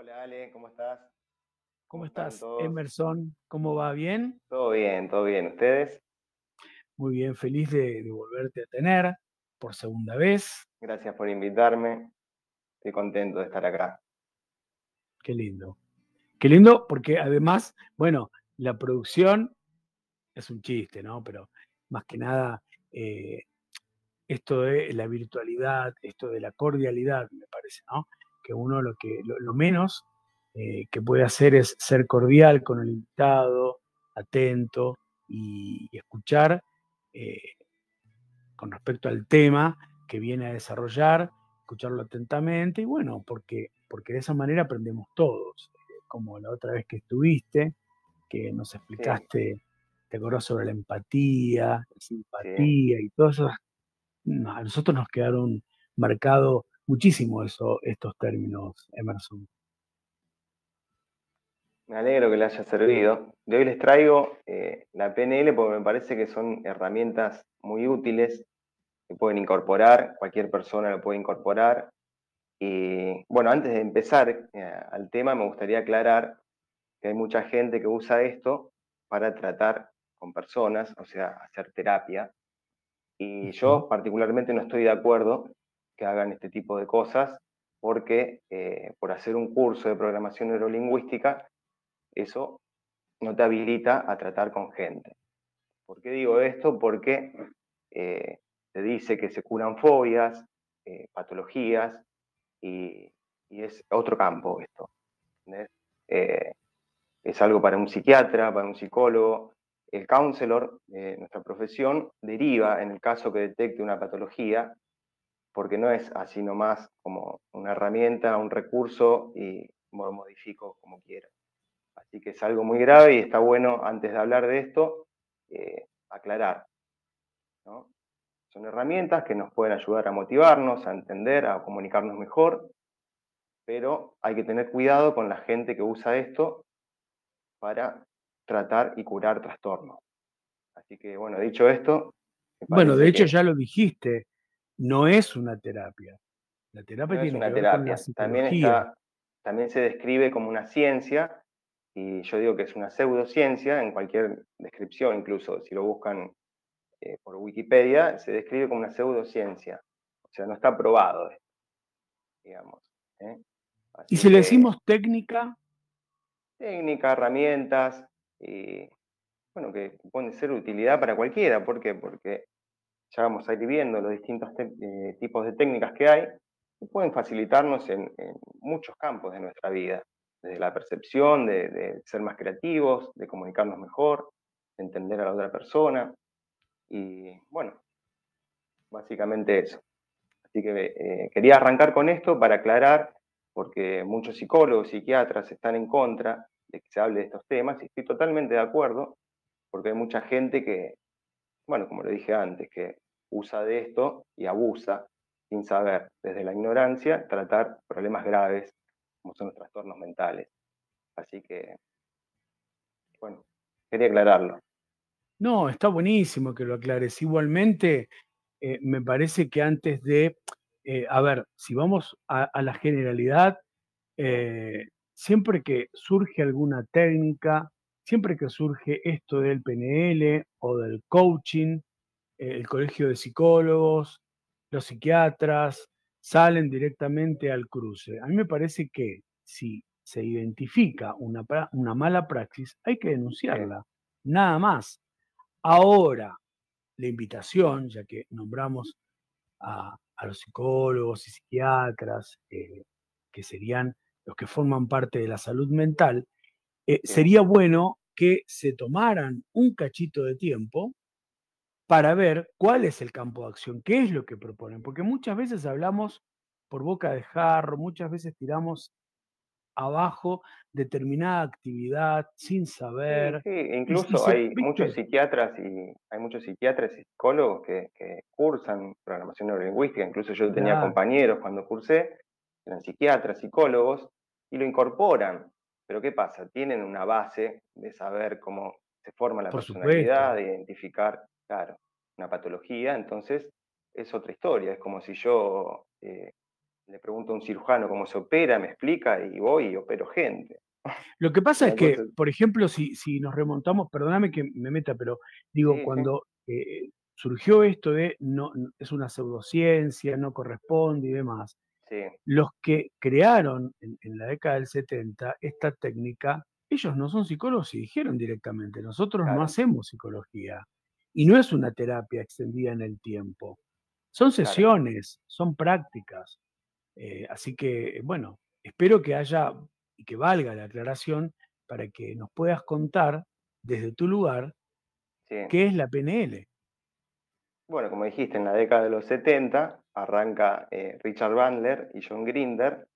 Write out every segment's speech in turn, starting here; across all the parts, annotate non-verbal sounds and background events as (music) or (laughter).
Hola Ale, ¿cómo estás? ¿Cómo estás, Emerson? ¿Cómo va? ¿Bien? Todo bien, todo bien. ¿Ustedes? Muy bien, feliz de, volverte a tener por segunda vez. Gracias por invitarme. Estoy contento de estar acá. Qué lindo. Qué lindo porque además, bueno, la producción es un chiste, ¿no? Pero más que nada, eh, esto de la virtualidad, esto de la cordialidad, me parece, ¿no? Que uno lo que lo, menos eh, que puede hacer es ser cordial con el invitado, atento y escuchar eh, con respecto al tema que viene a desarrollar, escucharlo atentamente y bueno, porque, porque de esa manera aprendemos todos, eh, como la otra vez que estuviste, que nos explicaste, te acordás sobre la empatía, la simpatía y todo eso. A nosotros nos quedaron marcados muchísimo eso, estos términos, Emerson. Me alegro que le haya servido. De hoy les traigo eh, la PNL porque me parece que son herramientas muy útiles que pueden incorporar, cualquier persona lo puede incorporar. Y bueno, antes de empezar eh, al tema, me gustaría aclarar que hay mucha gente que usa esto para tratar con personas, o sea, hacer terapia. Y yo particularmente no estoy de acuerdo que hagan este tipo de cosas porque eh, por hacer un curso de programación neurolingüística eso no te habilita a tratar con gente. ¿Por qué digo esto? Porque eh, te dice que se curan fobias, eh, patologías, y, es otro campo esto. Eh, es algo para un psiquiatra, para un psicólogo. El counselor, nuestra profesión, deriva en el caso que detecte una patología, porque no es así nomás como una herramienta, un recurso y lo modifico como quiera. Así que es algo muy grave y está bueno, antes de hablar de esto, eh, aclarar. Son herramientas que nos pueden ayudar a motivarnos, a entender, a comunicarnos mejor, pero hay que tener cuidado con la gente que usa esto para tratar y curar trastornos. Así que, bueno, dicho esto... Bueno, de hecho ya lo dijiste, no es una terapia. La terapia tiene una que ver terapia. Con también, también se describe como una ciencia y yo digo que es una pseudociencia, en cualquier descripción, incluso si lo buscan eh, por Wikipedia, se describe como una pseudociencia. O sea, no está probado, digamos. ¿eh? ¿Y si le decimos técnica? Técnica, herramientas, y bueno, que pueden ser utilidad para cualquiera. ¿Por qué? Porque ya vamos a ir viendo los distintos eh, tipos de técnicas que hay, que pueden facilitarnos en muchos campos de nuestra vida desde la percepción, de, ser más creativos, de comunicarnos mejor, de entender a la otra persona. Y bueno, básicamente eso. Así que eh, quería arrancar con esto para aclarar, porque muchos psicólogos, psiquiatras están en contra de que se hable de estos temas, y estoy totalmente de acuerdo, porque hay mucha gente que, bueno, como lo dije antes, que usa de esto y abusa sin saber, desde la ignorancia, tratar problemas graves como son los trastornos mentales. Así que, bueno, quería aclararlo. No, está buenísimo que lo aclares. Igualmente, eh, me parece que antes de, eh, a ver, si vamos a, la generalidad, eh, siempre que surge alguna técnica, siempre que surge esto del PNL o del coaching, el colegio de psicólogos, los psiquiatras, salen directamente al cruce. A mí me parece que si se identifica una, mala praxis, hay que denunciarla, nada más. Ahora, la invitación, ya que nombramos a, los psicólogos y psiquiatras, eh, que serían los que forman parte de la salud mental, eh, sería bueno que se tomaran un cachito de tiempo para ver cuál es el campo de acción, qué es lo que proponen, porque muchas veces hablamos por boca de jarro, muchas veces tiramos abajo determinada actividad sin saber. Sí, incluso hay muchos psiquiatras y hay muchos psiquiatras y psicólogos que, cursan programación neurolingüística, incluso yo tenía compañeros cuando cursé, eran psiquiatras, psicólogos, y lo incorporan. Pero ¿qué pasa? Tienen una base de saber cómo se forma la personalidad, de identificar claro, una patología, entonces es otra historia, es como si yo eh, le pregunto a un cirujano cómo se opera, me explica y voy y opero gente. Lo que pasa es que, por ejemplo, si, si nos remontamos, perdóname que me meta, pero digo, cuando eh, surgió esto de no, es una pseudociencia, no corresponde y demás, los que crearon en, la década del 70 esta técnica, ellos no son psicólogos y dijeron directamente, nosotros no hacemos psicología. Y no es una terapia extendida en el tiempo. Son sesiones, son prácticas. Eh, así que, bueno, espero que haya y que valga la aclaración para que nos puedas contar desde tu lugar qué es la PNL. Bueno, como dijiste, en la década de los 70 arranca eh, Richard Bandler y John Grinder,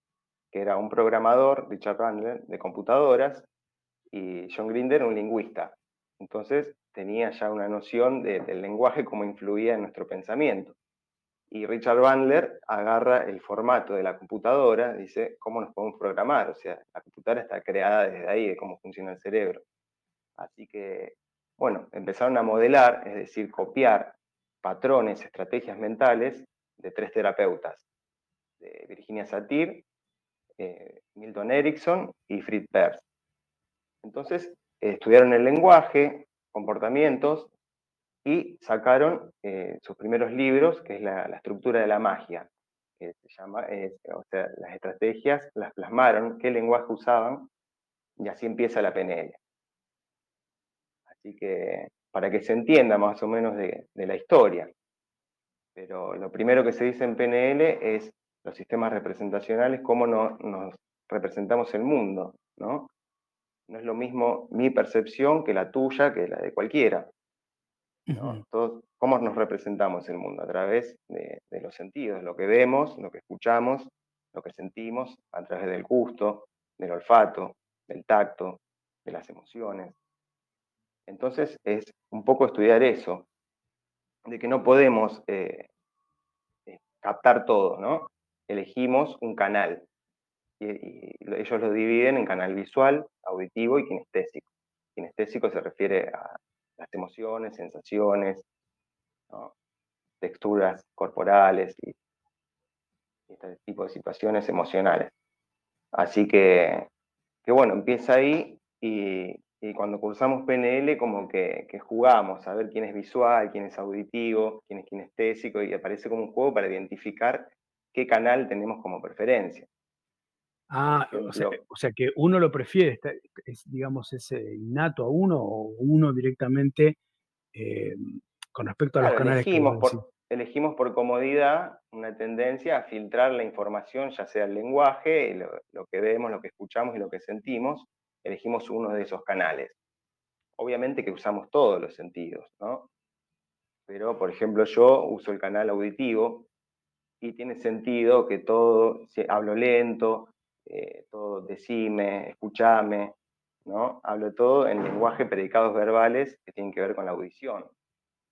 que era un programador, Richard Bandler, de computadoras, y John Grinder un lingüista. Entonces tenía ya una noción del lenguaje, cómo influía en nuestro pensamiento. Y Richard Bandler agarra el formato de la computadora, dice, ¿cómo nos podemos programar? O sea, la computadora está creada desde ahí, de cómo funciona el cerebro. Así que, bueno, empezaron a modelar, es decir, copiar patrones, estrategias mentales de tres terapeutas, de Virginia Satir, eh, Milton Erickson y Fritz Perls. Entonces, estudiaron el lenguaje, comportamientos y sacaron eh, sus primeros libros, que es la, estructura de la magia, que se llama, o sea, las estrategias las plasmaron, qué lenguaje usaban, y así empieza la PNL. Así que para que se entienda más o menos de, la historia. Pero lo primero que se dice en PNL es los sistemas representacionales, cómo no, nos representamos el mundo, ¿no? No es lo mismo mi percepción que la tuya, que la de cualquiera. ¿Cómo nos representamos el mundo? A través de, de, los sentidos, lo que vemos, lo que escuchamos, lo que sentimos, a través del gusto, del olfato, del tacto, de las emociones. Entonces es un poco estudiar eso, de que no podemos eh, eh, captar todo, ¿no? Elegimos un canal y, ellos lo dividen en canal visual, auditivo y kinestésico. Kinestésico se refiere a las emociones, sensaciones, texturas corporales y este tipo de situaciones emocionales. Así que, que bueno, empieza ahí y, y cuando cursamos PNL como que, jugamos a ver quién es visual, quién es auditivo, quién es kinestésico y aparece como un juego para identificar qué canal tenemos como preferencia. Ah, o sea, que uno lo prefiere, es, digamos, ese innato a uno o uno directamente eh, con respecto a los canales elegimos por, elegimos por comodidad una tendencia a filtrar la información, ya sea el lenguaje, lo que vemos, lo que escuchamos y lo que sentimos, elegimos uno de esos canales. Obviamente que usamos todos los sentidos, ¿no? Pero, por ejemplo, yo uso el canal auditivo y tiene sentido que todo, si hablo lento, eh, todo decime, escuchame, ¿no? Hablo todo en lenguaje predicados verbales que tienen que ver con la audición.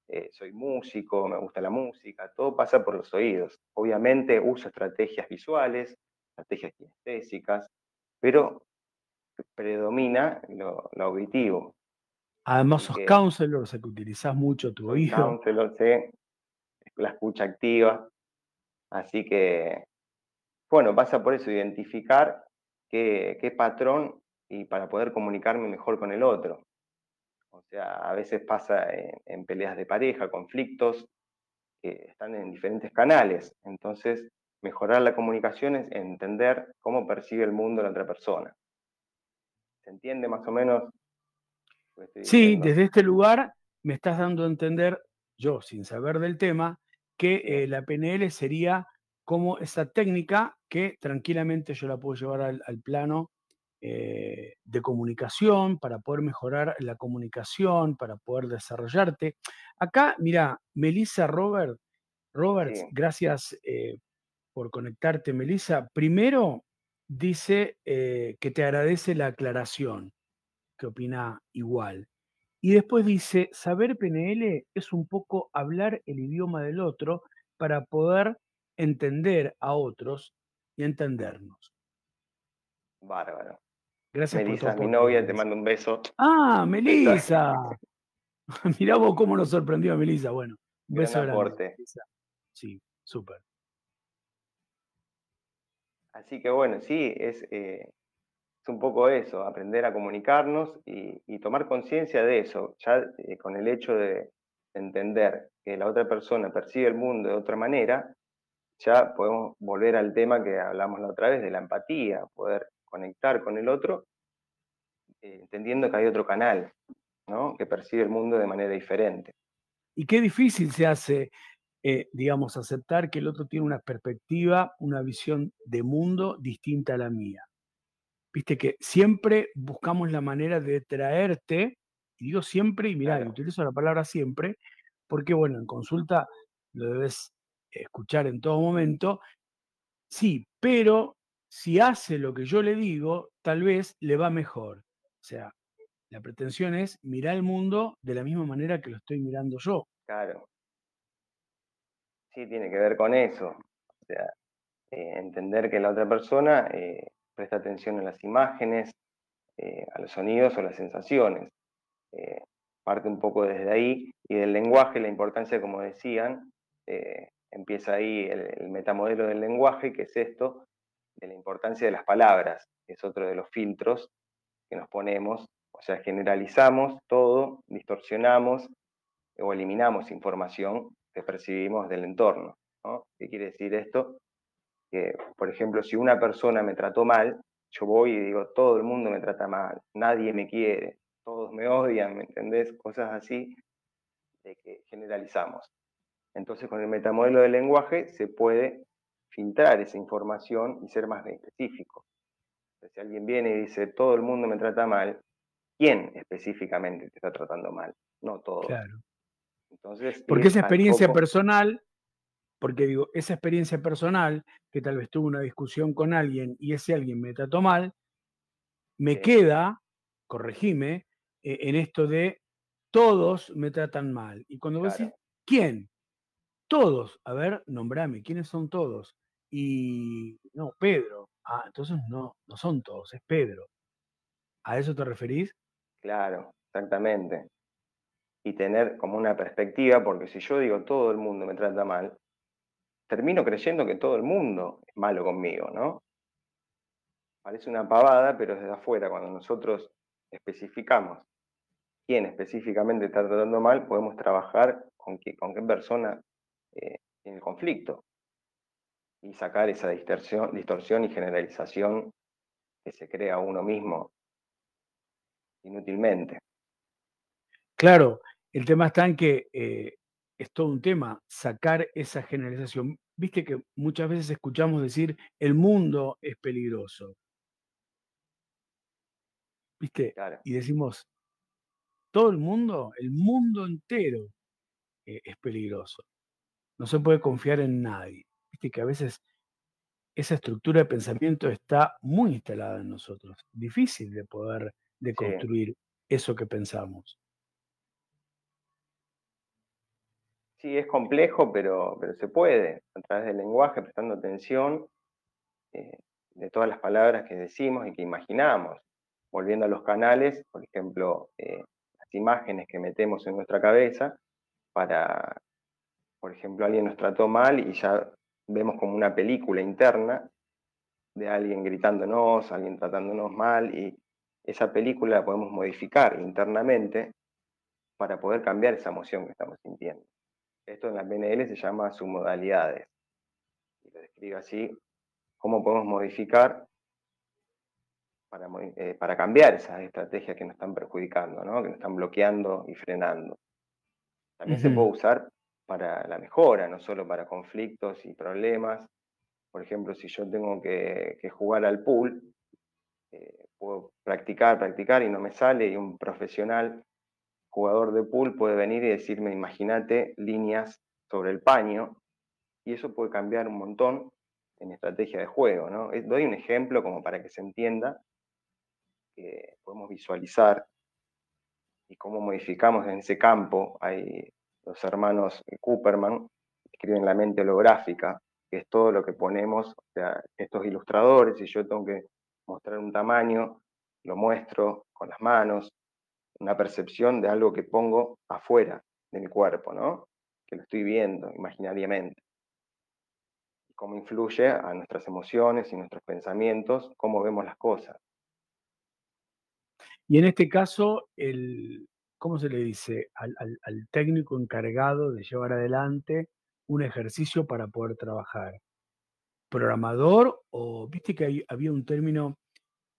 Eh, soy músico, me gusta la música, todo pasa por los oídos. Obviamente uso estrategias visuales, estrategias kinestésicas, pero predomina lo, auditivo. Además sos counselor, o sea que utilizás mucho tu oído. Counselor, sí, la escucha activa. Así que, bueno, pasa por eso, identificar qué, qué patrón y para poder comunicarme mejor con el otro. O sea, a veces pasa en, peleas de pareja, conflictos, que están en diferentes canales. Entonces, mejorar la comunicación es entender cómo percibe el mundo la otra persona. ¿Se entiende más o menos? Sí, desde este lugar me estás dando a entender, yo sin saber del tema, que eh, la PNL sería como esa técnica que tranquilamente yo la puedo llevar al, plano eh, de comunicación, para poder mejorar la comunicación, para poder desarrollarte. Acá, mira, Melissa Robert, Roberts, gracias eh, por conectarte, Melissa. Primero, dice eh, que te agradece la aclaración, que opina igual. Y después dice, saber PNL es un poco hablar el idioma del otro para poder entender a otros y entendernos. Bárbaro. Gracias Melissa, mi novia, te mando un beso. Ah, (laughs) Melissa. (laughs) Mirá vos cómo nos sorprendió a Melissa. Bueno, un beso grande. Sí, súper. Así que bueno, sí, es, eh, es un poco eso, aprender a comunicarnos y, tomar conciencia de eso, ya eh, con el hecho de entender que la otra persona percibe el mundo de otra manera, ya podemos volver al tema que hablamos la otra vez de la empatía, poder conectar con el otro, eh, entendiendo que hay otro canal, ¿no? que percibe el mundo de manera diferente. Y qué difícil se hace, eh, digamos, aceptar que el otro tiene una perspectiva, una visión de mundo distinta a la mía. Viste que siempre buscamos la manera de traerte, y digo siempre, y mira, utilizo la palabra siempre, porque bueno, en consulta lo debes escuchar en todo momento, sí, pero si hace lo que yo le digo, tal vez le va mejor. O sea, la pretensión es mirar el mundo de la misma manera que lo estoy mirando yo. Claro. Sí, tiene que ver con eso. O sea, eh, entender que la otra persona eh, presta atención a las imágenes, eh, a los sonidos o las sensaciones. parte un poco desde ahí y del lenguaje, la importancia, como decían, empieza ahí el, metamodelo del lenguaje, que es esto, de la importancia de las palabras, es otro de los filtros que nos ponemos, o sea, generalizamos todo, distorsionamos o eliminamos información que percibimos del entorno. ¿Qué quiere decir esto? Que, por ejemplo, si una persona me trató mal, yo voy y digo, todo el mundo me trata mal, nadie me quiere, todos me odian, ¿me entendés? Cosas así de que generalizamos. Entonces, con el metamodelo del lenguaje se puede filtrar esa información y ser más específico. si alguien viene y dice, todo el mundo me trata mal, ¿quién específicamente te está tratando mal? No todos. Claro. Entonces, porque esa experiencia personal, porque digo, esa experiencia personal, que tal vez tuve una discusión con alguien y ese alguien me trató mal, me queda, corregime, eh, en esto de todos me tratan mal. Y cuando vos decís, ¿quién? Todos, a ver, nombrame, ¿quiénes son todos? Y no, Pedro. Ah, entonces no, no son todos, es Pedro. ¿A eso te referís? Claro, exactamente. Y tener como una perspectiva, porque si yo digo todo el mundo me trata mal, termino creyendo que todo el mundo es malo conmigo, ¿no? Parece una pavada, pero desde afuera, cuando nosotros especificamos quién específicamente está tratando mal, podemos trabajar con qué, con qué persona en eh, el conflicto y sacar esa distorsión, distorsión y generalización que se crea uno mismo inútilmente. Claro, el tema está en que eh, es todo un tema, sacar esa generalización. Viste que muchas veces escuchamos decir, el mundo es peligroso. ¿Viste? Y decimos, todo el mundo, el mundo entero eh, es peligroso. No se puede confiar en nadie. Viste que a veces esa estructura de pensamiento está muy instalada en nosotros. Difícil de poder de construir eso que pensamos. Sí, es complejo, pero, pero se puede, a través del lenguaje, prestando atención eh, de todas las palabras que decimos y que imaginamos. Volviendo a los canales, por ejemplo, eh, las imágenes que metemos en nuestra cabeza para por ejemplo, alguien nos trató mal y ya vemos como una película interna de alguien gritándonos, alguien tratándonos mal, y esa película la podemos modificar internamente para poder cambiar esa emoción que estamos sintiendo. Esto en la PNL se llama submodalidades. Y lo describe así, cómo podemos modificar para, eh, para cambiar esas estrategias que nos están perjudicando, ¿no? que nos están bloqueando y frenando. También se puede usar para la mejora, no solo para conflictos y problemas. Por ejemplo, si yo tengo que, jugar al pool, eh, puedo practicar, practicar y no me sale, y un profesional jugador de pool puede venir y decirme, imagínate líneas sobre el paño, y eso puede cambiar un montón en estrategia de juego. ¿no? Doy un ejemplo como para que se entienda que podemos visualizar y cómo modificamos en ese campo. Hay los hermanos Cooperman escriben la mente holográfica, que es todo lo que ponemos, o sea, estos ilustradores, si yo tengo que mostrar un tamaño, lo muestro con las manos, una percepción de algo que pongo afuera de mi cuerpo, ¿no? Que lo estoy viendo imaginariamente. cómo influye a nuestras emociones y nuestros pensamientos, cómo vemos las cosas. Y en este caso, el, ¿cómo se le dice? Al, técnico encargado de llevar adelante un ejercicio para poder trabajar. ¿Programador o viste que había un término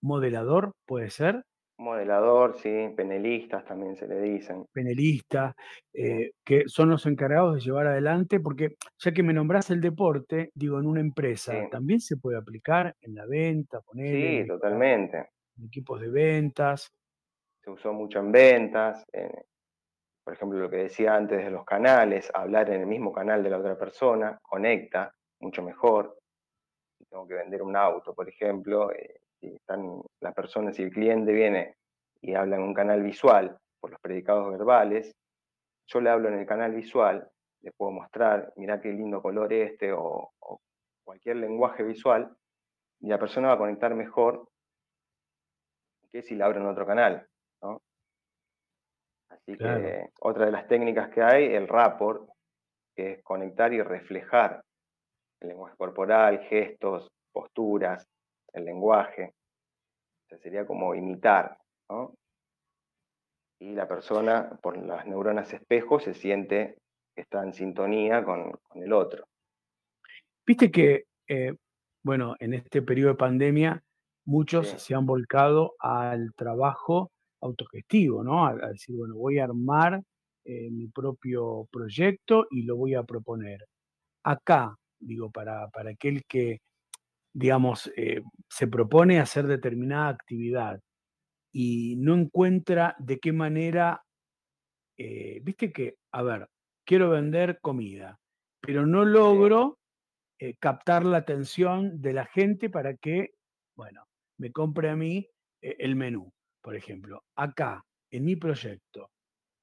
modelador, puede ser? Modelador, sí, penelistas también se le dicen. Penelistas, eh, que son los encargados de llevar adelante, porque ya que me nombras el deporte, digo, en una empresa, también se puede aplicar en la venta, poner. Sí, totalmente. En equipos de ventas. Se usó mucho en ventas, por ejemplo, lo que decía antes de los canales, hablar en el mismo canal de la otra persona, conecta mucho mejor. Si tengo que vender un auto, por ejemplo, eh, si están las personas, si el cliente viene y habla en un canal visual por los predicados verbales, yo le hablo en el canal visual, le puedo mostrar, mira qué lindo color este o, cualquier lenguaje visual, y la persona va a conectar mejor que si la abro en otro canal. Así que otra de las técnicas que hay, el rapport, que es conectar y reflejar el lenguaje corporal, gestos, posturas, el lenguaje. sería como imitar, ¿no? Y la persona, por las neuronas espejo, se siente que está en sintonía con, el otro. Viste que, eh, bueno, en este periodo de pandemia, muchos se han volcado al trabajo autogestivo, ¿no? A, decir, bueno, voy a armar eh, mi propio proyecto y lo voy a proponer. Acá, digo, para, para aquel que digamos, eh, se propone hacer determinada actividad y no encuentra de qué manera, eh, viste que, a ver, quiero vender comida, pero no logro eh, captar la atención de la gente para que, bueno, me compre a mí el menú, por ejemplo. Acá, en mi proyecto,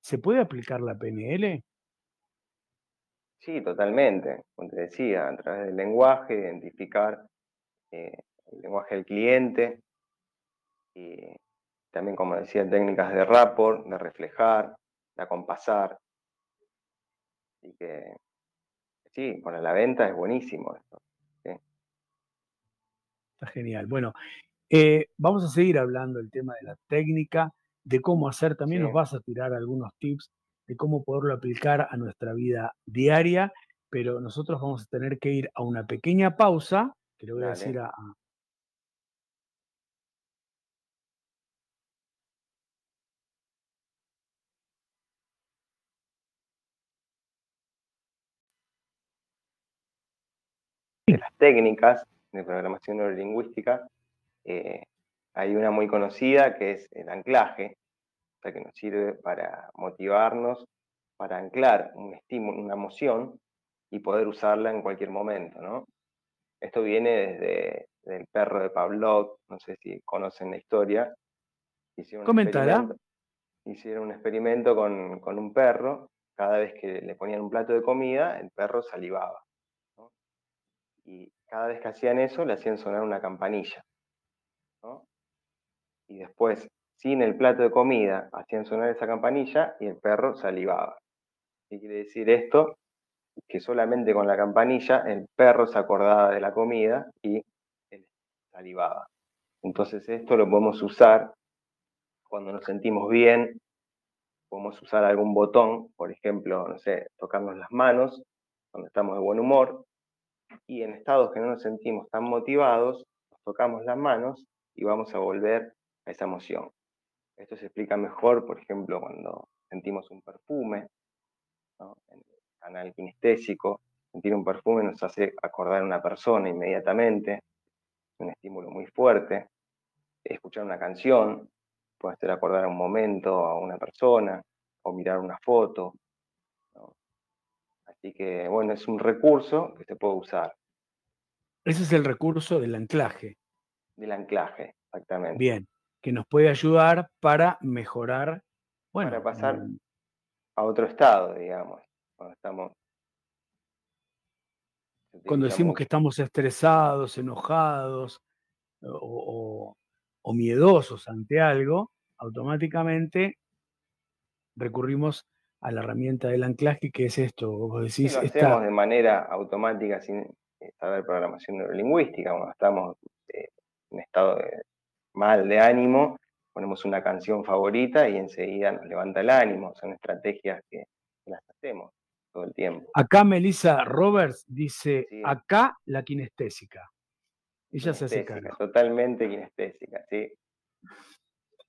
¿se puede aplicar la PNL? Sí, totalmente. Como te decía, a través del lenguaje, identificar eh, el lenguaje del cliente, y también, como decía, técnicas de rapport, de reflejar, de acompasar. Así que, sí, para la venta es buenísimo esto. Está genial. Bueno, eh, vamos a seguir hablando del tema de la técnica, de cómo hacer, también nos vas a tirar algunos tips de cómo poderlo aplicar a nuestra vida diaria, pero nosotros vamos a tener que ir a una pequeña pausa que le voy a decir a, de las técnicas de programación neurolingüística, eh, hay una muy conocida que es el anclaje, o sea, que nos sirve para motivarnos, para anclar un estímulo, una emoción y poder usarla en cualquier momento, ¿no? Esto viene desde el perro de Pavlov, no sé si conocen la historia. Hicieron Un hicieron un experimento con, un perro, cada vez que le ponían un plato de comida, el perro salivaba. Y cada vez que hacían eso, le hacían sonar una campanilla. Y después, sin el plato de comida, hacían sonar esa campanilla y el perro salivaba. ¿Qué quiere decir esto? Que solamente con la campanilla el perro se acordaba de la comida y salivaba. Entonces esto lo podemos usar cuando nos sentimos bien, podemos usar algún botón, por ejemplo, no sé, tocarnos las manos cuando estamos de buen humor, y en estados que no nos sentimos tan motivados, nos tocamos las manos y vamos a volver a esa emoción. Esto se explica mejor, por ejemplo, cuando sentimos un perfume. Canal kinestésico. Sentir un perfume nos hace acordar a una persona inmediatamente, un estímulo muy fuerte. Escuchar una canción puede hacer acordar a un momento, a una persona, o mirar una foto. Así que, bueno, es un recurso que se puede usar. Ese es el recurso del anclaje. Del anclaje, exactamente. Bien, que nos puede ayudar para mejorar, bueno, para pasar a otro estado, digamos cuando estamos... Cuando decimos que estamos estresados, enojados o, miedosos ante algo, automáticamente recurrimos a la herramienta del anclaje, que es esto, vos decís... lo hacemos de manera automática sin, saber programación neurolingüística, cuando estamos eh, en estado de, mal de ánimo, ponemos una canción favorita y enseguida nos levanta el ánimo, son estrategias que, las hacemos todo el tiempo. Acá Melissa Roberts dice, acá la kinestésica. Ella se hace cargo. Totalmente kinestésica, sí.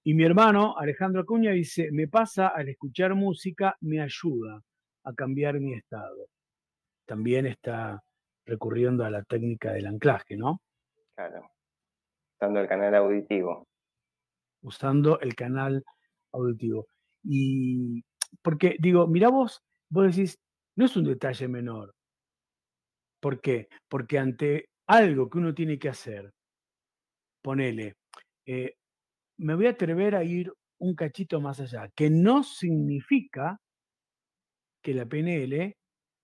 Y mi hermano Alejandro Acuña dice, me pasa al escuchar música, me ayuda a cambiar mi estado. También está recurriendo a la técnica del anclaje, ¿no? Claro, usando el canal auditivo. Usando el canal auditivo. Y porque digo, mira vos, vos decís, no es un detalle menor. ¿Por qué? Porque ante algo que uno tiene que hacer, ponele, eh, me voy a atrever a ir un cachito más allá, que no significa que la PNL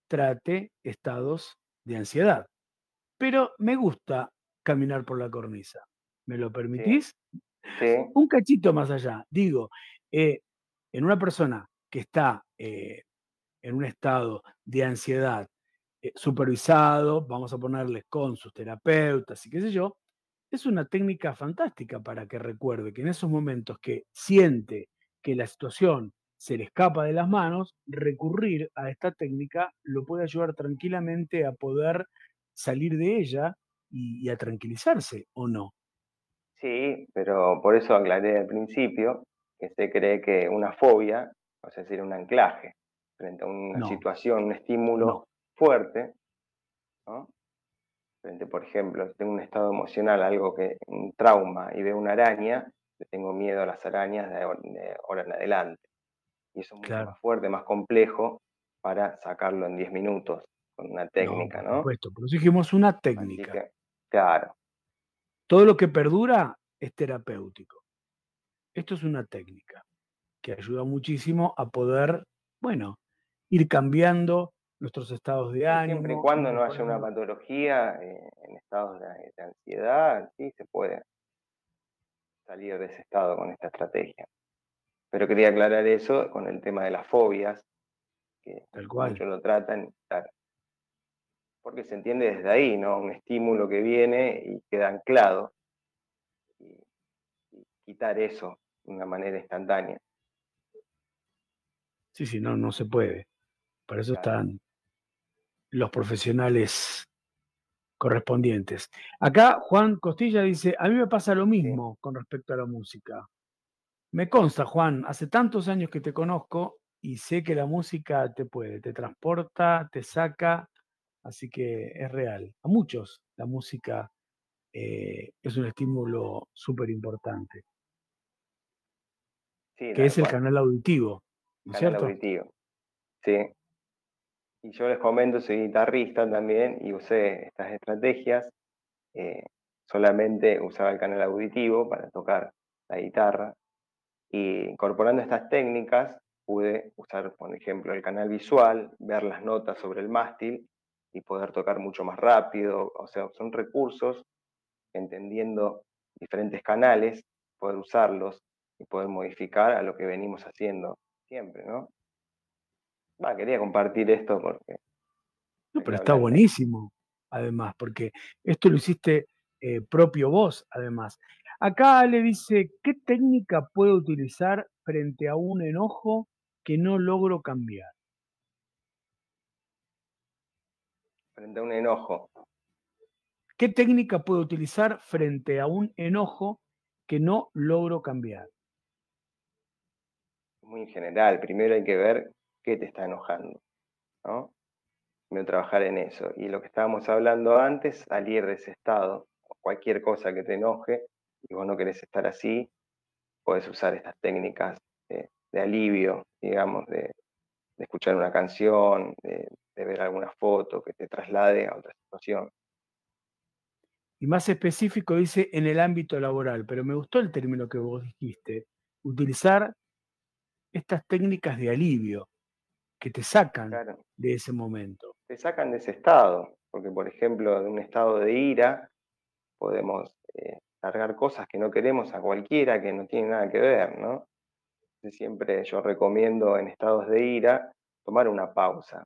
trate estados de ansiedad. Pero me gusta caminar por la cornisa. ¿Me lo permitís? Sí. Un cachito más allá. Digo, eh, en una persona que está eh, en un estado de ansiedad eh, supervisado, vamos a ponerles con sus terapeutas y qué sé yo, es una técnica fantástica para que recuerde que en esos momentos que siente que la situación se le escapa de las manos, recurrir a esta técnica lo puede ayudar tranquilamente a poder salir de ella y, a tranquilizarse, ¿o no? Sí, pero por eso aclaré al principio que se cree que una fobia, o sea, decir, un anclaje frente a una situación, un estímulo fuerte, ¿no? frente, por ejemplo, si tengo un estado emocional, algo que, un trauma, y veo una araña, le tengo miedo a las arañas de ahora en adelante. Y eso es mucho más fuerte, más complejo para sacarlo en 10 minutos con una técnica, ¿no? Por supuesto, por eso dijimos una técnica. claro. Todo lo que perdura es terapéutico. Esto es una técnica que ayuda muchísimo a poder, bueno, ir cambiando nuestros estados de ánimo. Siempre y cuando no haya una patología eh, en estados de, ansiedad, sí se puede salir de ese estado con esta estrategia. Pero quería aclarar eso con el tema de las fobias, que Tal cual. muchos lo tratan, porque se entiende desde ahí, ¿no? Un estímulo que viene y queda anclado. Y, quitar eso de una manera instantánea. Sí, sí, no, no se puede. Para eso están los profesionales correspondientes. Acá Juan Costilla dice, a mí me pasa lo mismo con respecto a la música. Me consta, Juan, hace tantos años que te conozco y sé que la música te puede, te transporta, te saca, así que es real. A muchos la música eh, es un estímulo súper importante. que es el canal auditivo, ¿no es cierto? auditivo, sí. Y yo les comento, soy guitarrista también y usé estas estrategias. Eh, solamente usaba el canal auditivo para tocar la guitarra. Y incorporando estas técnicas pude usar, por ejemplo, el canal visual, ver las notas sobre el mástil y poder tocar mucho más rápido. O sea, son recursos, entendiendo diferentes canales, poder usarlos y poder modificar a lo que venimos haciendo siempre, ¿no? Quería compartir esto porque... No, pero está buenísimo, además, porque esto lo hiciste eh, propio vos, además. Acá le dice, ¿qué técnica puedo utilizar frente a un enojo que no logro cambiar? Frente a un enojo. ¿Qué técnica puedo utilizar frente a un enojo que no logro cambiar? Muy en general. Primero hay que ver qué te está enojando, ¿no? Primero trabajar en eso. Y lo que estábamos hablando antes, salir de ese estado, cualquier cosa que te enoje, y vos no querés estar así, puedes usar estas técnicas de, alivio, digamos, de, escuchar una canción, de, ver alguna foto que te traslade a otra situación. Y más específico dice en el ámbito laboral, pero me gustó el término que vos dijiste, utilizar estas técnicas de alivio que te sacan de ese momento. Te sacan de ese estado, porque por ejemplo, de un estado de ira podemos eh, cargar cosas que no queremos a cualquiera que no tiene nada que ver, ¿no? Siempre yo recomiendo en estados de ira tomar una pausa,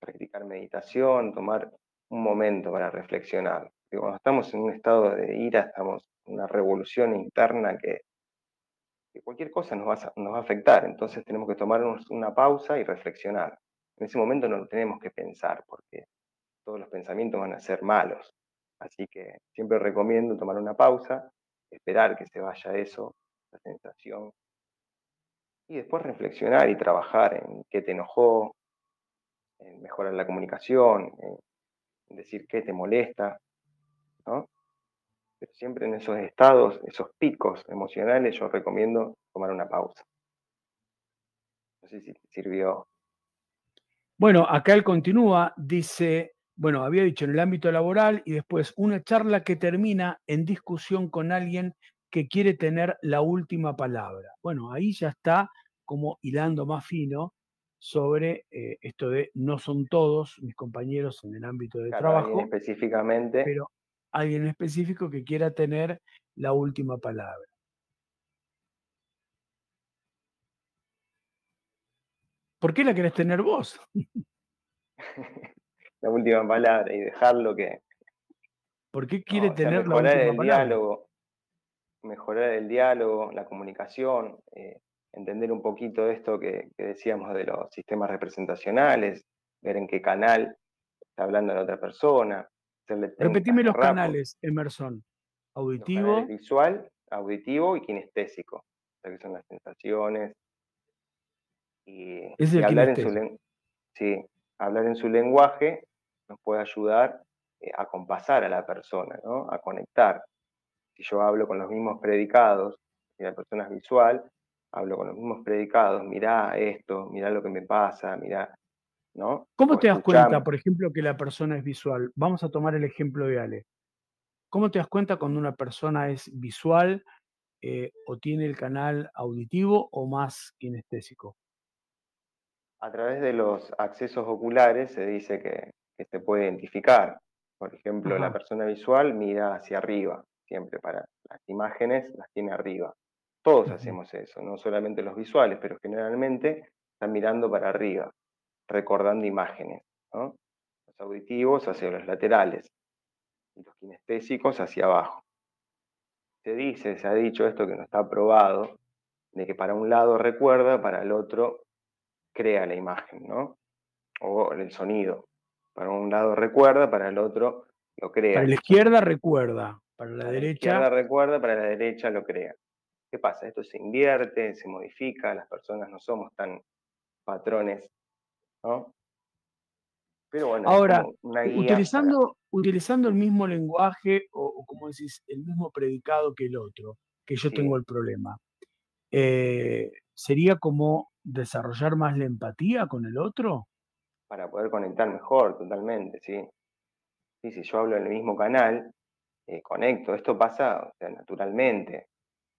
practicar meditación, tomar un momento para reflexionar. cuando estamos en un estado de ira, estamos en una revolución interna que, cualquier cosa nos va, a, afectar. Entonces tenemos que tomarnos una pausa y reflexionar. En ese momento no tenemos que pensar, porque todos los pensamientos van a ser malos. Así que siempre recomiendo tomar una pausa, esperar que se vaya eso, la sensación, y después reflexionar y trabajar en qué te enojó, en mejorar la comunicación, en decir qué te molesta, ¿no? Pero siempre en esos estados, esos picos emocionales, yo recomiendo tomar una pausa. No sé si sirvió. Bueno, acá él continúa, dice, bueno, había dicho en el ámbito laboral y después una charla que termina en discusión con alguien que quiere tener la última palabra. Bueno, ahí ya está como hilando más fino sobre eh, esto de no son todos mis compañeros en el ámbito de trabajo. específicamente. Pero alguien específico que quiera tener la última palabra. ¿Por qué la querés tener vos? (laughs) la última palabra y dejarlo que... ¿Por qué quiere tener la última el diálogo, mejorar el diálogo, la comunicación, eh, entender un poquito esto que, decíamos de los sistemas representacionales, ver en qué canal está hablando la otra persona. Repetime los canales, Emerson. Auditivo. Visual, auditivo y kinestésico. O sea, que son las sensaciones. Y, hablar, en su, sí, hablar en su lenguaje nos puede ayudar eh, a compasar a la persona, ¿no? a conectar. Si yo hablo con los mismos predicados, si la persona es visual, hablo con los mismos predicados, mirá esto, mirá lo que me pasa, mirá, ¿no? ¿Cómo te das cuenta, por ejemplo, que la persona es visual? Vamos a tomar el ejemplo de Ale. ¿Cómo te das cuenta cuando una persona es visual eh, o tiene el canal auditivo o más kinestésico? A través de los accesos oculares se dice que, se puede identificar. Por ejemplo, la persona visual mira hacia arriba, siempre para las imágenes las tiene arriba. Todos hacemos eso, no solamente los visuales, pero generalmente están mirando para arriba, recordando imágenes. Los auditivos hacia los laterales y los kinestésicos hacia abajo. Se dice, se ha dicho esto que no está probado, de que para un lado recuerda, para el otro crea la imagen, ¿no? O el sonido. Para un lado recuerda, para el otro lo crea. Para la izquierda recuerda, para la derecha. La izquierda recuerda, para la derecha lo crea. ¿Qué pasa? Esto se invierte, se modifica, las personas no somos tan patrones, ¿no? Pero bueno, Ahora, utilizando, utilizando el mismo lenguaje o, como decís, el mismo predicado que el otro, que yo tengo el problema, eh, ¿sería como desarrollar más la empatía con el otro? Para poder conectar mejor, totalmente, sí. Sí, si yo hablo en el mismo canal, eh, conecto. Esto pasa naturalmente.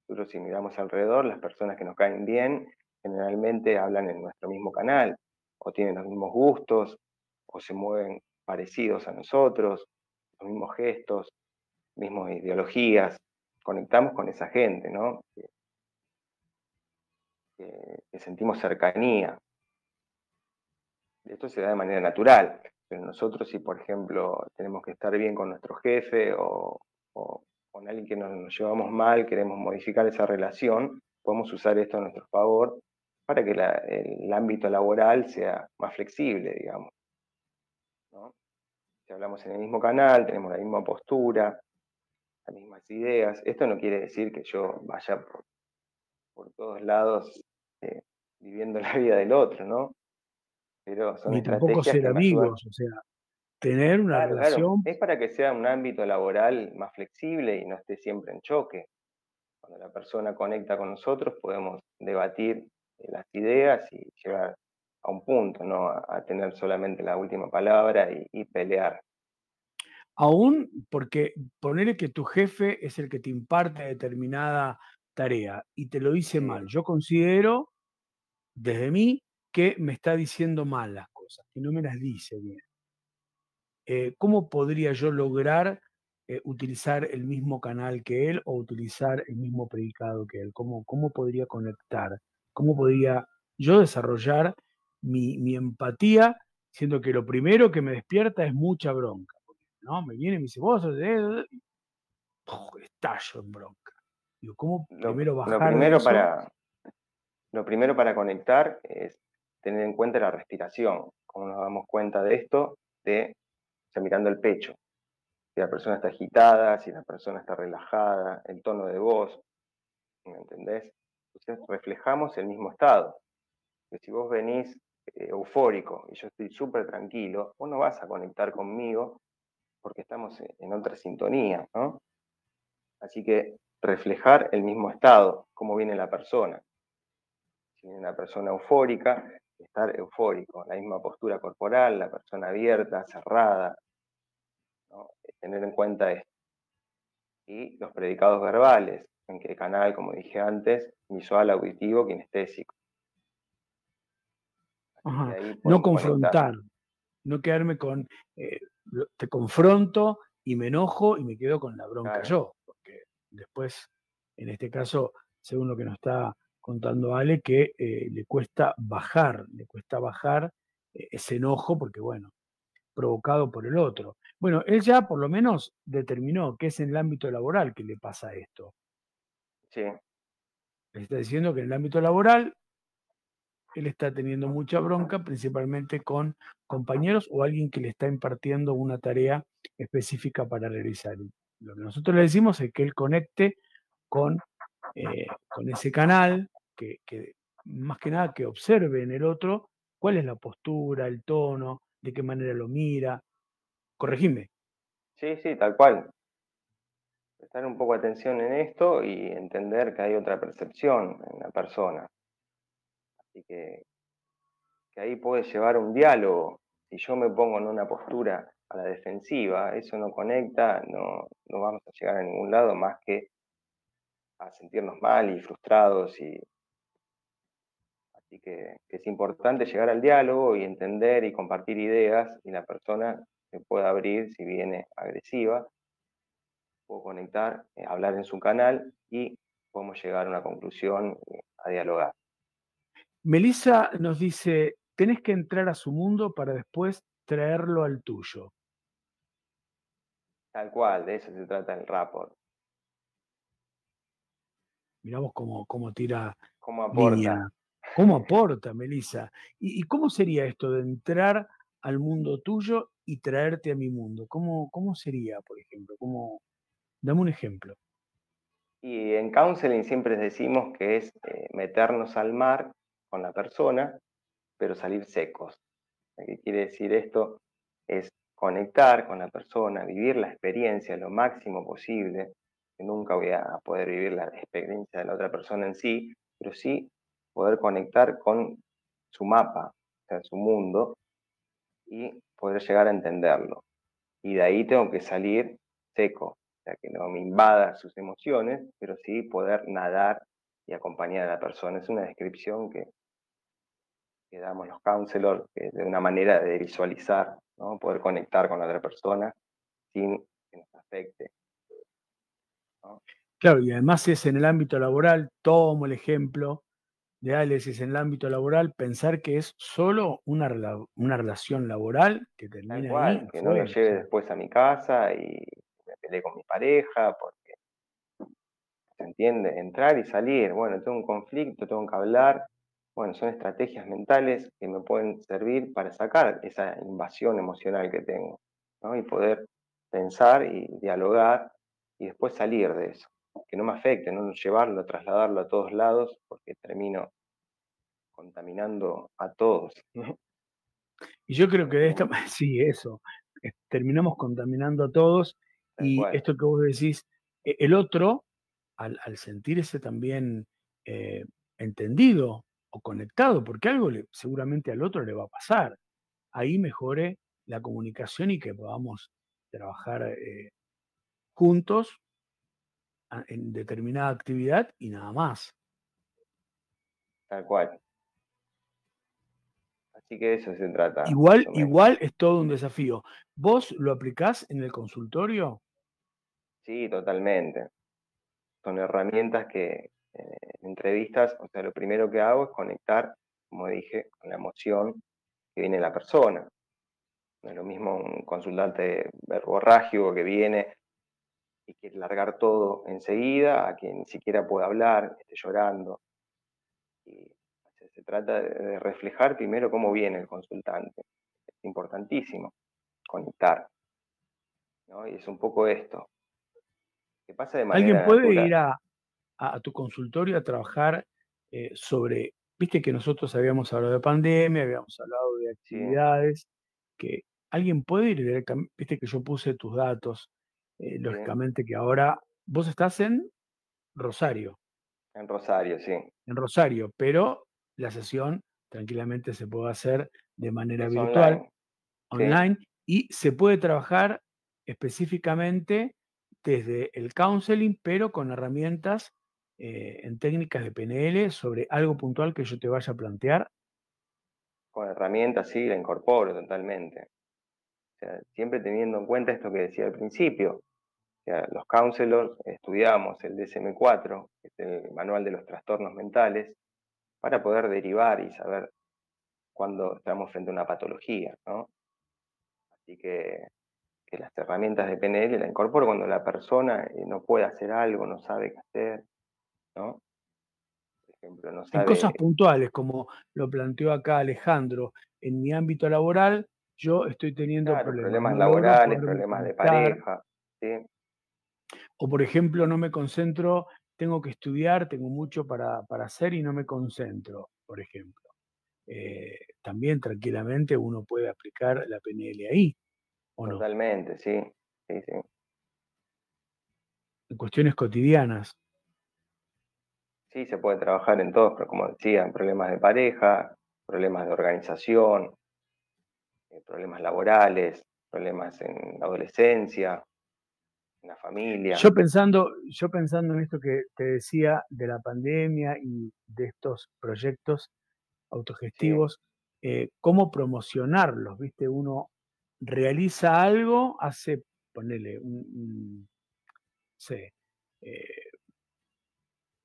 Nosotros si miramos alrededor, las personas que nos caen bien generalmente hablan en nuestro mismo canal, o tienen los mismos gustos, o se mueven parecidos a nosotros, los mismos gestos, mismas ideologías. Conectamos con esa gente, ¿no? Que, sentimos cercanía. Esto se da de manera natural, pero nosotros si, por ejemplo, tenemos que estar bien con nuestro jefe o con alguien que nos, llevamos mal, queremos modificar esa relación, podemos usar esto a nuestro favor para que el ámbito laboral sea más flexible, digamos. Si hablamos en el mismo canal, tenemos la misma postura, las mismas ideas, esto no quiere decir que yo vaya por, todos lados eh, viviendo (laughs) la vida del otro, ¿no? Pero son Ni tampoco ser amigos, o sea, tener una relación. Es para que sea un ámbito laboral más flexible y no esté siempre en choque. Cuando la persona conecta con nosotros podemos debatir las ideas y llegar a un punto, no a, tener solamente la última palabra y, pelear. Aún porque ponerle que tu jefe es el que te imparte determinada tarea y te lo dice mal. Yo considero, desde mí, que me está diciendo mal las cosas, que no me las dice bien. Eh, ¿cómo podría yo lograr eh, utilizar el mismo canal que él o utilizar el mismo predicado que él? ¿Cómo, cómo podría conectar? ¿Cómo podría yo desarrollar mi, empatía, siendo que lo primero que me despierta es mucha bronca? ¿no? Me viene y me dice, vos sos de... estallo en bronca. Digo, ¿cómo primero bajar lo primero para Lo primero para conectar es tener en cuenta la respiración. ¿Cómo nos damos cuenta de esto? De, o mirando el pecho. Si la persona está agitada, si la persona está relajada, el tono de voz, ¿me entendés? Entonces reflejamos el mismo estado. Que si vos venís eh, eufórico y yo estoy súper tranquilo, vos no vas a conectar conmigo porque estamos en otra sintonía, ¿no? Así que reflejar el mismo estado, cómo viene la persona. Si viene una persona eufórica, estar eufórico, la misma postura corporal, la persona abierta, cerrada, tener en cuenta esto. Y los predicados verbales, en qué canal, como dije antes, visual, auditivo, kinestésico. No confrontar, no quedarme con, eh, te confronto y me enojo y me quedo con la bronca yo, porque después, en este caso, según lo que nos está contando Ale, que eh, le cuesta bajar, le cuesta bajar eh, ese enojo, porque bueno, provocado por el otro. Bueno, él ya por lo menos determinó que es en el ámbito laboral que le pasa esto. Sí. Está diciendo que en el ámbito laboral él está teniendo mucha bronca, principalmente con compañeros o alguien que le está impartiendo una tarea específica para realizar. Lo que nosotros le decimos es que él conecte con, eh, con ese canal, que, que más que nada que observe en el otro cuál es la postura, el tono, de qué manera lo mira. Corregime. Sí, sí, tal cual prestar un poco de atención en esto y entender que hay otra percepción en la persona. Así que, ahí puede llevar un diálogo. Si yo me pongo en una postura a la defensiva, eso no conecta, no, no vamos a llegar a ningún lado más que a sentirnos mal y frustrados. Y... Así que, que es importante llegar al diálogo y entender y compartir ideas y la persona se puede abrir si viene agresiva puedo conectar, eh, hablar en su canal y podemos llegar a una conclusión, eh, a dialogar. Melissa nos dice, tenés que entrar a su mundo para después traerlo al tuyo. Tal cual, de eso se trata el rapport. Miramos cómo, cómo tira. ¿Cómo aporta? ¿Cómo aporta, Melissa? ¿Y, ¿Y, cómo sería esto de entrar al mundo tuyo y traerte a mi mundo? ¿Cómo, cómo sería, por ejemplo? ¿Cómo, Dame un ejemplo. Y en counseling siempre decimos que es eh, meternos al mar con la persona, pero salir secos. ¿Qué quiere decir esto? Es conectar con la persona, vivir la experiencia lo máximo posible, nunca voy a poder vivir la experiencia de la otra persona en sí, pero sí poder conectar con su mapa, o sea, su mundo, y poder llegar a entenderlo. Y de ahí tengo que salir seco, sea, que no me invada sus emociones, pero sí poder nadar y acompañar a la persona. Es una descripción que, que damos los counselors de una manera de visualizar, ¿no? poder conectar con la otra persona sin que nos afecte. Claro, y además es en el ámbito laboral, tomo el ejemplo de Alex, es en el ámbito laboral, pensar que es solo una, una relación laboral que termina igual, que no lo lleve después a mi casa y peleé con mi pareja, porque, ¿se entiende? Entrar y salir, bueno, tengo un conflicto, tengo que hablar, bueno, son estrategias mentales que me pueden servir para sacar esa invasión emocional que tengo, ¿no? Y poder pensar y dialogar y después salir de eso, que no me afecte, no llevarlo, trasladarlo a todos lados, porque termino contaminando a todos. Y yo creo que de esta, (laughs) sí, eso, terminamos contaminando a todos y esto que vos decís, e, el otro, al, sentirse también eh, entendido o conectado, porque algo seguramente al otro le va a pasar, ahí mejore la comunicación y que podamos trabajar eh, juntos en determinada actividad y nada más. Tal cual. Así que eso se trata. Igual, igual es todo un desafío. ¿Vos lo aplicás en el consultorio? Sí, totalmente. Son herramientas que eh, en entrevistas, o sea, lo primero que hago es conectar, como dije, con la emoción que viene la persona. No es lo mismo un consultante verborrágico que viene y quiere largar todo enseguida, a quien ni siquiera puede hablar, esté llorando. Y se trata de reflejar primero cómo viene el consultante. Es importantísimo conectar. Y es un poco esto. ¿Qué pasa de manera ¿Alguien puede ir a, tu consultorio a trabajar eh, sobre, viste que nosotros habíamos hablado de pandemia, habíamos hablado de actividades, que alguien puede ir directamente, viste que yo puse tus datos, eh, lógicamente que ahora vos estás en Rosario. En Rosario, sí. En Rosario, pero la sesión tranquilamente se puede hacer de manera virtual, online, y se puede trabajar específicamente desde el counseling, pero con herramientas eh, en técnicas de PNL sobre algo puntual que yo te vaya a plantear. Con herramientas, sí, la incorporo totalmente. siempre teniendo en cuenta esto que decía al principio. los counselors estudiamos el DSM-4, que el manual de los trastornos mentales, para poder derivar y saber cuándo estamos frente a una patología, ¿no? Así que, las herramientas de PNL la incorporo cuando la persona eh, no puede hacer algo, no sabe qué hacer, ¿no? Por ejemplo, no sabe... En cosas puntuales, como lo planteó acá Alejandro, en mi ámbito laboral yo estoy teniendo problemas, problemas laborales, problemas de pareja, ¿sí? O por ejemplo, no me concentro tengo que estudiar, tengo mucho para, hacer y no me concentro, por ejemplo. Eh, también tranquilamente uno puede aplicar la PNL ahí, ¿o no? Totalmente, sí, sí, sí. En cuestiones cotidianas. Sí, se puede trabajar en todos, pero como decía, en problemas de pareja, problemas de organización, eh, problemas laborales, problemas en la adolescencia, la familia. Yo pensando, yo pensando en esto que te decía de la pandemia y de estos proyectos autogestivos, eh, cómo promocionarlos, ¿viste? Uno realiza algo, hace, ponele, un, eh,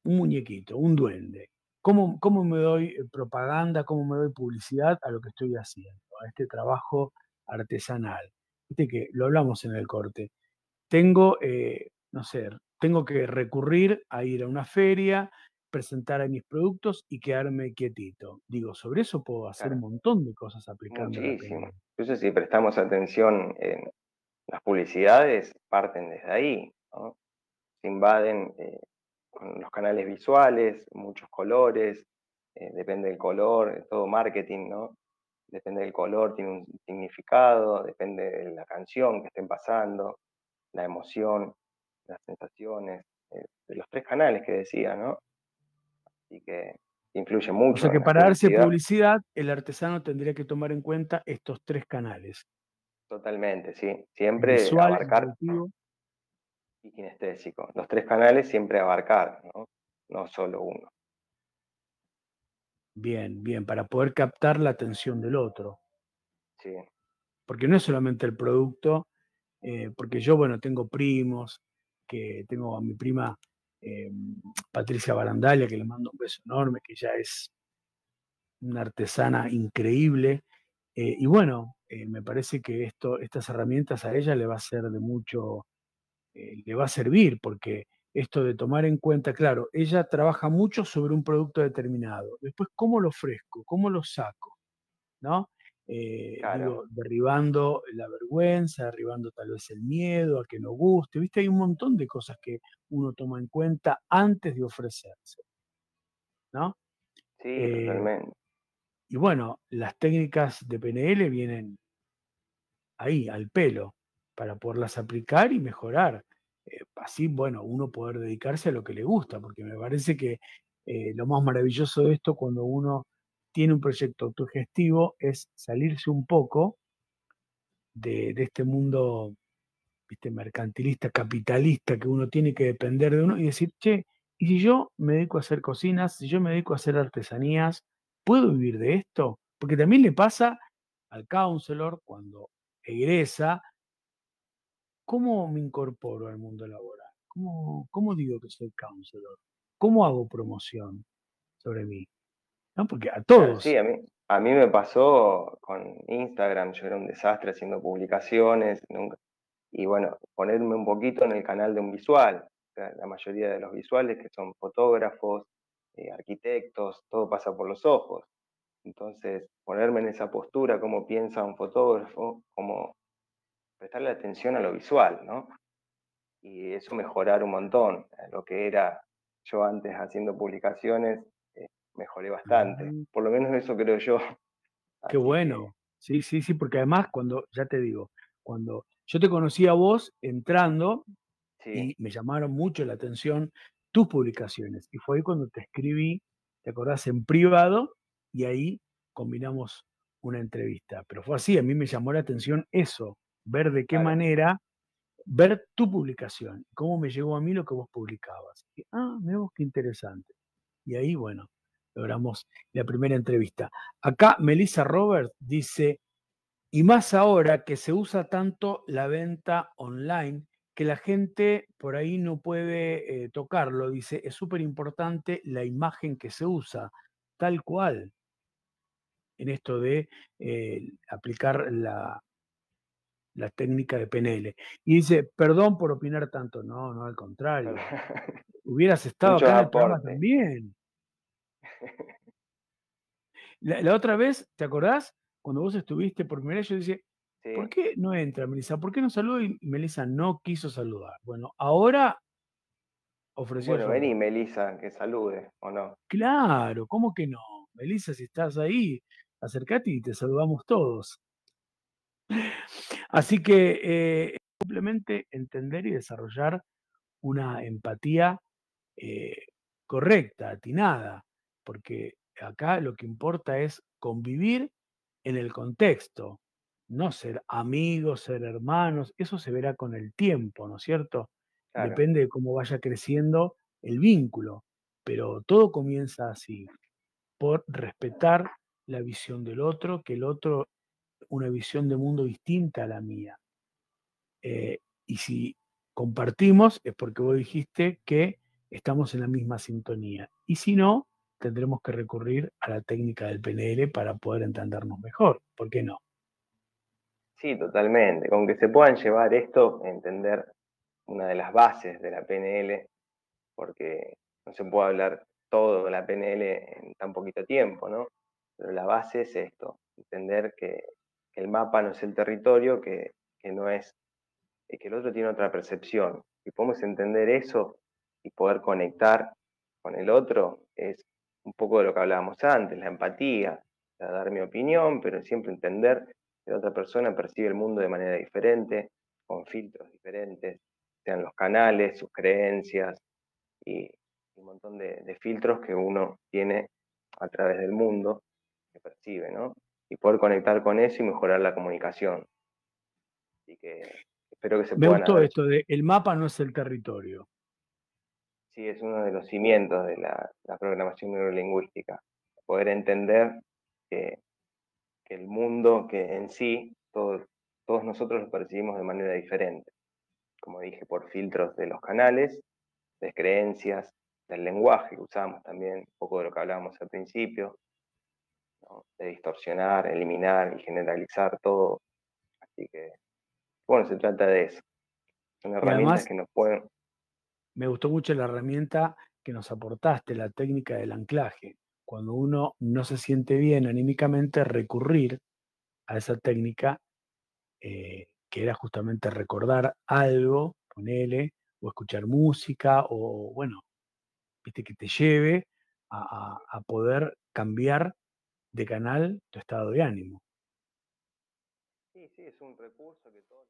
un muñequito, un duende. ¿Cómo, ¿Cómo me doy propaganda, cómo me doy publicidad a lo que estoy haciendo, a este trabajo artesanal? Viste que lo hablamos en el corte tengo, eh, no sé, tengo que recurrir a ir a una feria, presentar a mis productos y quedarme quietito. Digo, sobre eso puedo hacer un montón de cosas aplicando. Muchísimo. Entonces, si prestamos atención en las publicidades, parten desde ahí, Se invaden eh, con los canales visuales, muchos colores, eh, depende del color, todo marketing, ¿no? Depende del color, tiene un significado, depende de la canción que estén pasando la emoción, las sensaciones, eh, de los tres canales que decía, ¿no? Así que influye mucho. O sea que para darse publicidad, el artesano tendría que tomar en cuenta estos tres canales. Totalmente, sí. Siempre Visual, abarcar. Y kinestésico. Los tres canales siempre abarcar, ¿no? No solo uno. Bien, bien, para poder captar la atención del otro. Sí. Porque no es solamente el producto, eh, porque yo, bueno, tengo primos, que tengo a mi prima eh, Patricia Barandalia, que le mando un beso enorme, que ya es una artesana increíble. Eh, y bueno, me parece que esto, estas herramientas a ella le va a ser de mucho, le va a servir, porque esto de tomar en cuenta, claro, ella trabaja mucho sobre un producto determinado. Después, ¿cómo lo ofrezco? ¿Cómo lo saco? ¿No? Eh, derribando la vergüenza, derribando tal vez el miedo a que no guste, ¿viste? Hay un montón de cosas que uno toma en cuenta antes de ofrecerse, ¿no? Sí, eh, Y bueno, las técnicas de PNL vienen ahí, al pelo, para poderlas aplicar y mejorar. Eh, así, bueno, uno poder dedicarse a lo que le gusta, porque me parece que lo más maravilloso de esto cuando uno tiene un proyecto autogestivo es salirse un poco de, este mundo ¿viste? mercantilista, capitalista, que uno tiene que depender de uno y decir, che, ¿y si yo me dedico a hacer cocinas, si yo me dedico a hacer artesanías, ¿puedo vivir de esto? Porque también le pasa al counselor cuando egresa, ¿cómo me incorporo al mundo laboral? ¿Cómo, cómo digo que soy counselor? ¿Cómo hago promoción sobre mí? ¿No? Porque a todos. sí, a mí, a mí me pasó con Instagram, yo era un desastre haciendo publicaciones, y bueno, ponerme un poquito en el canal de un visual. la mayoría de los visuales que son fotógrafos, eh, arquitectos, todo pasa por los ojos. Entonces, ponerme en esa postura, cómo piensa un fotógrafo, cómo prestarle atención a lo visual, ¿no? Y eso mejorar un montón. Lo que era yo antes haciendo publicaciones, mejoré bastante. Por lo menos eso creo yo. (laughs) Qué bueno. Sí, sí, sí, porque además cuando, ya te digo, cuando yo te conocí a vos entrando y me llamaron mucho la atención tus publicaciones. Y fue ahí cuando te escribí, te acordás, en privado, y ahí combinamos una entrevista. Pero fue así, a mí me llamó la atención eso, ver de qué manera, ver tu publicación, cómo me llegó a mí lo que vos publicabas. Y, ah, vemos qué interesante. Y ahí, bueno, logramos la primera entrevista. Acá Melissa Roberts dice, y más ahora que se usa tanto la venta online, que la gente por ahí no puede eh, tocarlo, dice, es súper importante la imagen que se usa, tal cual, en esto de eh, aplicar la, la técnica de PNL. Y dice, perdón por opinar tanto. No, no, al contrario. (laughs) Hubieras estado acá en programa también. (laughs) La, otra vez, ¿te acordás? Cuando vos estuviste por primera vez, yo dije, ¿por qué no entra Melissa? ¿Por qué no saluda? Y Melissa no quiso saludar. Bueno, ahora ofreció. Bueno, vení, Melissa, que salude, ¿o no? Claro, ¿cómo que no? Melissa, si estás ahí, acércate y te saludamos todos. Así que eh, simplemente entender y desarrollar una empatía eh, correcta, atinada, porque acá lo que importa es convivir en el contexto, no ser amigos, ser hermanos, eso se verá con el tiempo, ¿no es cierto? Depende de cómo vaya creciendo el vínculo, pero todo comienza así, por respetar la visión del otro, que el otro una visión de mundo distinta a la mía. Eh, y si compartimos es porque vos dijiste que estamos en la misma sintonía. Y si no, tendremos que recurrir a la técnica del PNL para poder entendernos mejor. ¿Por qué no? Sí, totalmente. Con que se puedan llevar esto, entender una de las bases de la PNL, porque no se puede hablar todo de la PNL en tan poquito tiempo, ¿no? Pero la base es esto, entender que el mapa no es el territorio, que, no es, que el otro tiene otra percepción. Si podemos entender eso y poder conectar con el otro, es un poco de lo que hablábamos antes, la empatía, dar mi opinión, pero siempre entender que la otra persona percibe el mundo de manera diferente, con filtros diferentes, sean los canales, sus creencias y un montón de, de filtros que uno tiene a través del mundo que percibe, ¿no? y poder conectar con eso y mejorar la comunicación. Así que espero que se Me gustó esto de el mapa no es el territorio. Sí, es uno de los cimientos de la, programación neurolingüística. Poder entender que, el mundo, que en sí, todos nosotros lo percibimos de manera diferente. Como dije, por filtros de los canales, de creencias, del lenguaje que usamos también, un poco de lo que hablábamos al principio, de distorsionar, eliminar y generalizar todo. Así que, bueno, se trata de eso. Son herramientas que nos pueden... Me gustó mucho la herramienta que nos aportaste, la técnica del anclaje. Cuando uno no se siente bien anímicamente, recurrir a esa técnica, eh, que era justamente recordar algo, ponele, o escuchar música, o bueno, viste, que te lleve a, a poder cambiar de canal tu estado de ánimo. Sí, sí, es un recurso que todos